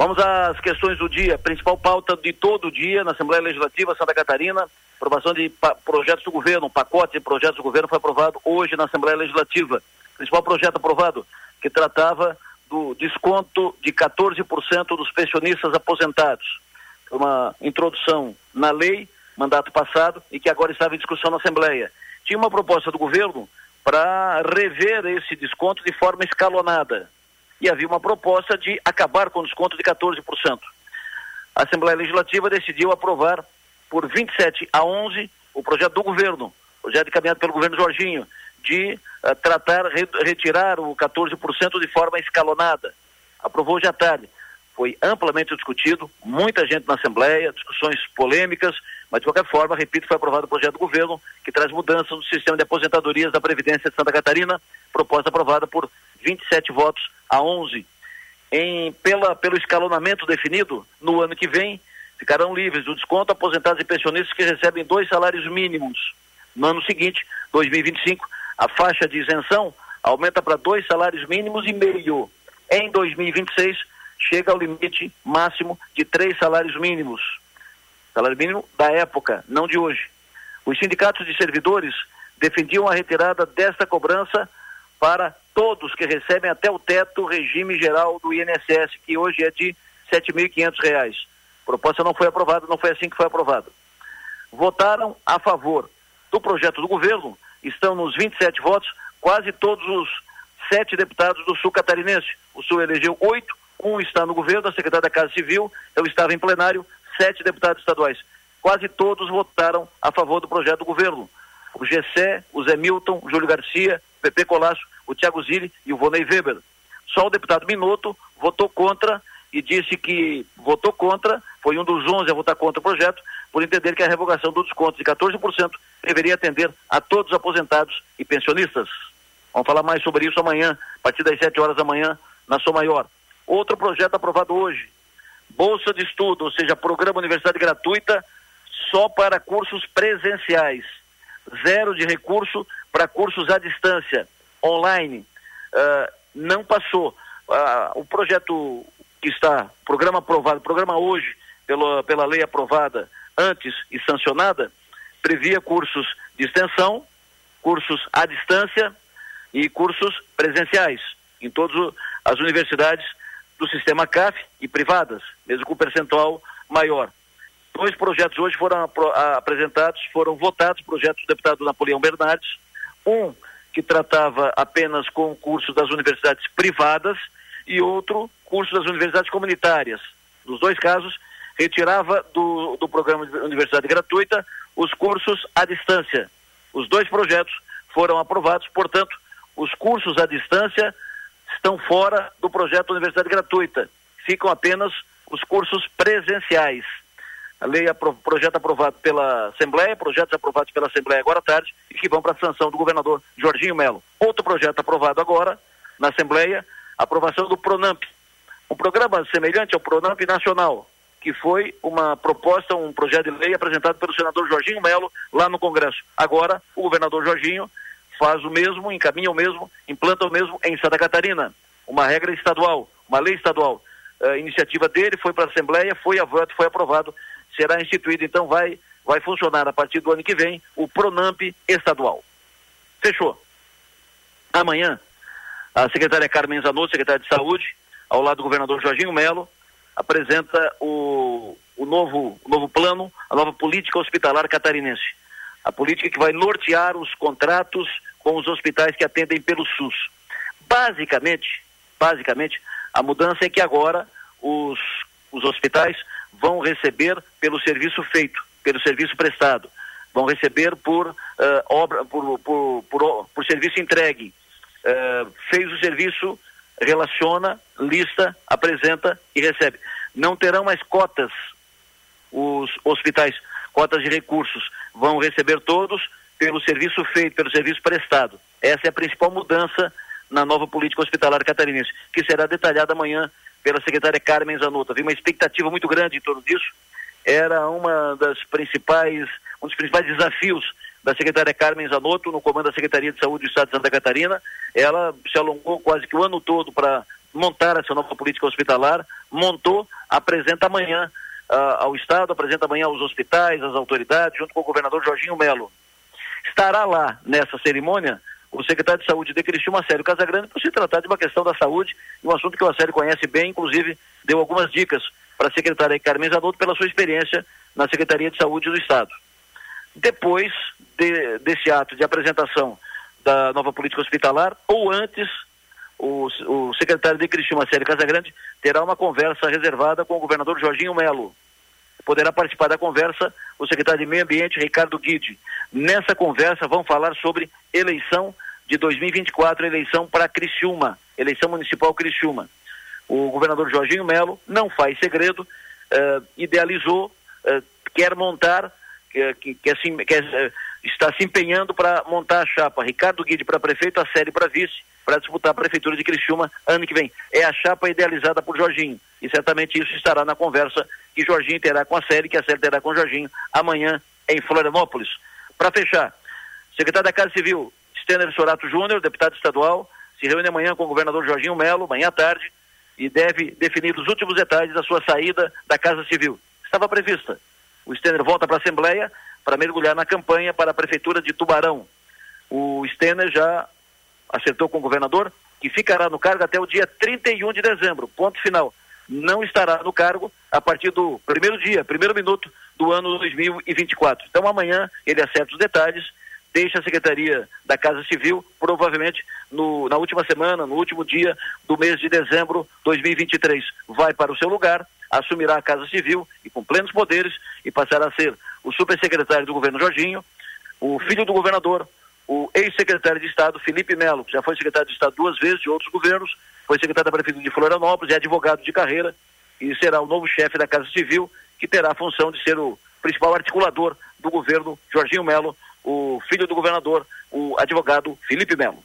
Vamos às questões do dia. Principal pauta de todo dia na Assembleia Legislativa Santa Catarina. Aprovação de projetos do governo, um pacote de projetos do governo foi aprovado hoje na Assembleia Legislativa. Principal projeto aprovado que tratava do desconto de 14% dos pensionistas aposentados. Uma introdução na lei, mandato passado, e que agora estava em discussão na Assembleia. Tinha uma proposta do governo para rever esse desconto de forma escalonada e havia uma proposta de acabar com o desconto de 14%. A Assembleia Legislativa decidiu aprovar por 27 a 11 o projeto do governo, projeto encaminhado pelo governo Jorginho, de uh, tratar, re, retirar o 14% de forma escalonada. Aprovou à tarde. Foi amplamente discutido, muita gente na Assembleia, discussões polêmicas, mas de qualquer forma, repito, foi aprovado o projeto do governo que traz mudanças no sistema de aposentadorias da Previdência de Santa Catarina, proposta aprovada por 27 votos a 11. Em, pela, pelo escalonamento definido, no ano que vem, ficarão livres do desconto aposentados e pensionistas que recebem dois salários mínimos. No ano seguinte, 2025, a faixa de isenção aumenta para dois salários mínimos e meio. Em 2026, chega ao limite máximo de três salários mínimos. Salário mínimo da época, não de hoje. Os sindicatos de servidores defendiam a retirada desta cobrança para todos que recebem até o teto regime geral do INSS, que hoje é de R$ 7.500. A proposta não foi aprovada, não foi assim que foi aprovada. Votaram a favor do projeto do governo, estão nos 27 votos, quase todos os sete deputados do Sul Catarinense. O Sul elegeu oito, um está no governo, a secretária da Casa Civil, eu estava em plenário, sete deputados estaduais. Quase todos votaram a favor do projeto do governo. O Gessé, o Zé Milton, o Júlio Garcia, o Pepe Colasso, o Tiago Zilli e o Vonei Weber. Só o deputado Minuto votou contra e disse que votou contra, foi um dos 11 a votar contra o projeto, por entender que a revogação do desconto de 14% deveria atender a todos os aposentados e pensionistas. Vamos falar mais sobre isso amanhã, a partir das 7 horas da manhã, na Sou Maior. Outro projeto aprovado hoje, Bolsa de Estudo, ou seja, programa Universidade Gratuita só para cursos presenciais. Zero de recurso para cursos à distância, online. Uh, não passou. Uh, o projeto que está, programa aprovado, programa hoje, pela, pela lei aprovada antes e sancionada, previa cursos de extensão, cursos à distância e cursos presenciais em todas as universidades do sistema CAF e privadas, mesmo com percentual maior. Dois projetos hoje foram apresentados, foram votados, projetos do deputado Napoleão Bernardes, um que tratava apenas com cursos das universidades privadas e outro curso das universidades comunitárias. Nos dois casos, retirava do, do programa de universidade gratuita os cursos à distância. Os dois projetos foram aprovados, portanto, os cursos à distância estão fora do projeto Universidade Gratuita. Ficam apenas os cursos presenciais. A lei, projeto aprovado pela Assembleia, projetos aprovados pela Assembleia agora à tarde e que vão para a sanção do governador Jorginho Melo. Outro projeto aprovado agora na Assembleia, aprovação do PRONAMP. Um programa semelhante ao PRONAMP Nacional, que foi uma proposta, um projeto de lei apresentado pelo senador Jorginho Melo lá no Congresso. Agora, o governador Jorginho faz o mesmo, encaminha o mesmo, implanta o mesmo em Santa Catarina. Uma regra estadual, uma lei estadual. A iniciativa dele foi para a Assembleia, foi a voto, foi aprovado, será instituído, então vai, vai funcionar a partir do ano que vem o Pronamp estadual. Fechou. Amanhã, a secretária Carmen Zanotto, secretária de Saúde, ao lado do governador Jorginho Melo, apresenta o, o, novo, o novo plano, a nova política hospitalar catarinense. A política que vai nortear os contratos com os hospitais que atendem pelo SUS. Basicamente, basicamente, a mudança é que agora os, os hospitais vão receber pelo serviço feito, pelo serviço prestado, vão receber por uh, obra, por, por, por, por, serviço entregue. Uh, fez o serviço, relaciona, lista, apresenta e recebe. Não terão mais cotas os hospitais, cotas de recursos. Vão receber todos pelo serviço feito, pelo serviço prestado. Essa é a principal mudança na nova política hospitalar catarinense, que será detalhada amanhã pela secretária Carmen Zanotto. Havia uma expectativa muito grande em torno disso. Era uma das principais, um dos principais desafios da secretária Carmen Zanotto no comando da Secretaria de Saúde do Estado de Santa Catarina. Ela se alongou quase que o ano todo para montar essa nova política hospitalar, montou, apresenta amanhã uh, ao Estado, apresenta amanhã aos hospitais, às autoridades, junto com o governador Jorginho Melo. Estará lá nessa cerimônia o secretário de Saúde de Criciúma, Célio Casagrande, por se tratar de uma questão da saúde, um assunto que o Acélio conhece bem, inclusive deu algumas dicas para a secretária Carmen Zanotto pela sua experiência na Secretaria de Saúde do Estado. Depois de, desse ato de apresentação da nova política hospitalar, ou antes, o, o secretário de Criciúma, Célio Casagrande, terá uma conversa reservada com o governador Jorginho Melo. Poderá participar da conversa o secretário de Meio Ambiente, Ricardo Guide. Nessa conversa vão falar sobre eleição de 2024, eleição para Criciúma, eleição municipal Criciúma. O governador Jorginho Melo não faz segredo, uh, idealizou, uh, quer montar, quer, quer, quer uh, está se empenhando para montar a chapa. Ricardo Guide para prefeito, a série para vice, para disputar a prefeitura de Criciúma ano que vem. É a chapa idealizada por Jorginho. E certamente isso estará na conversa que Jorginho terá com a série, que a série terá com Jorginho amanhã em Florianópolis. Para fechar, secretário da Casa Civil, Stener Sorato Júnior, deputado estadual, se reúne amanhã com o governador Jorginho Melo, amanhã à tarde, e deve definir os últimos detalhes da sua saída da Casa Civil. Estava prevista. O Stener volta para a Assembleia para mergulhar na campanha para a Prefeitura de Tubarão. O Stener já acertou com o governador que ficará no cargo até o dia 31 de dezembro, ponto final. Não estará no cargo a partir do primeiro dia, primeiro minuto do ano 2024. Então amanhã ele acerta os detalhes, deixa a Secretaria da Casa Civil, provavelmente no, na última semana, no último dia do mês de dezembro de 2023. Vai para o seu lugar, assumirá a Casa Civil e com plenos poderes e passará a ser o supersecretário do governo Jorginho, o filho do governador, o ex-secretário de Estado Felipe Melo, que já foi secretário de Estado duas vezes de outros governos, foi secretário da Prefeitura de Florianópolis, é advogado de carreira e será o novo chefe da Casa Civil, que terá a função de ser o principal articulador do governo Jorginho Melo, o filho do governador, o advogado Felipe Melo.